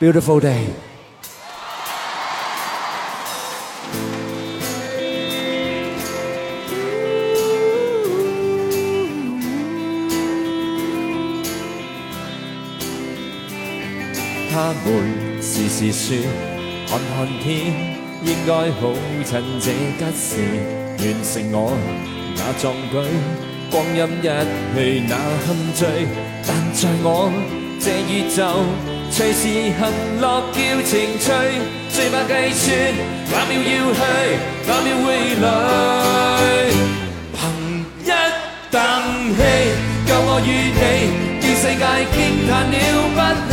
Beautiful day。他们时时说，看看天应该好，趁这吉时完成我那壮举，光阴一去那堪醉。但在我。这宇宙随时行乐叫情趣，最怕计算，哪秒要去，哪秒会累。凭一啖气救我与你，要世界惊叹了不起。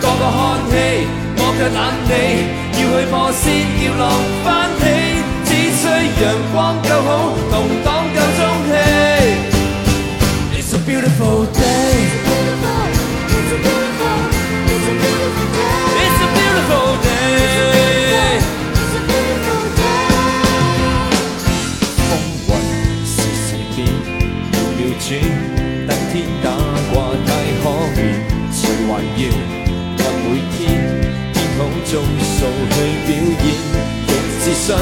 个个看戏，我却懒你要去破先叫浪翻起，只需阳光够好。转等天打卦太可悲，谁还要为每天编好综数去表演？用自信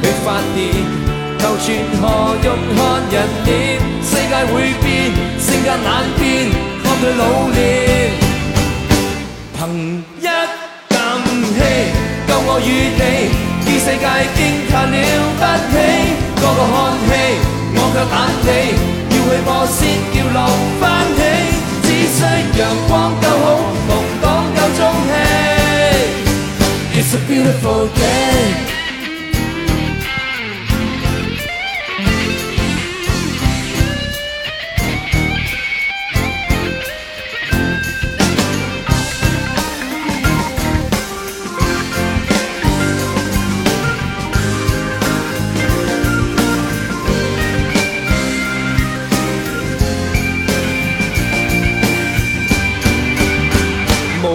去发电，求全何用看人脸？世界会变，性格难变，靠佢老练，凭一啖气，够我与你于世界惊叹了不起，个个看戏，我却胆气。我先叫乐翻起，只需阳光够好，梦档够中气。It's a beautiful day。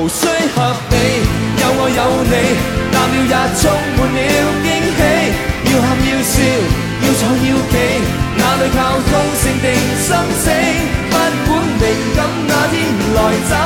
无需合理，有我有你，淡了也充满了惊喜。要喊要笑，要闯要企，哪里靠通性定生死？不管灵感那天来。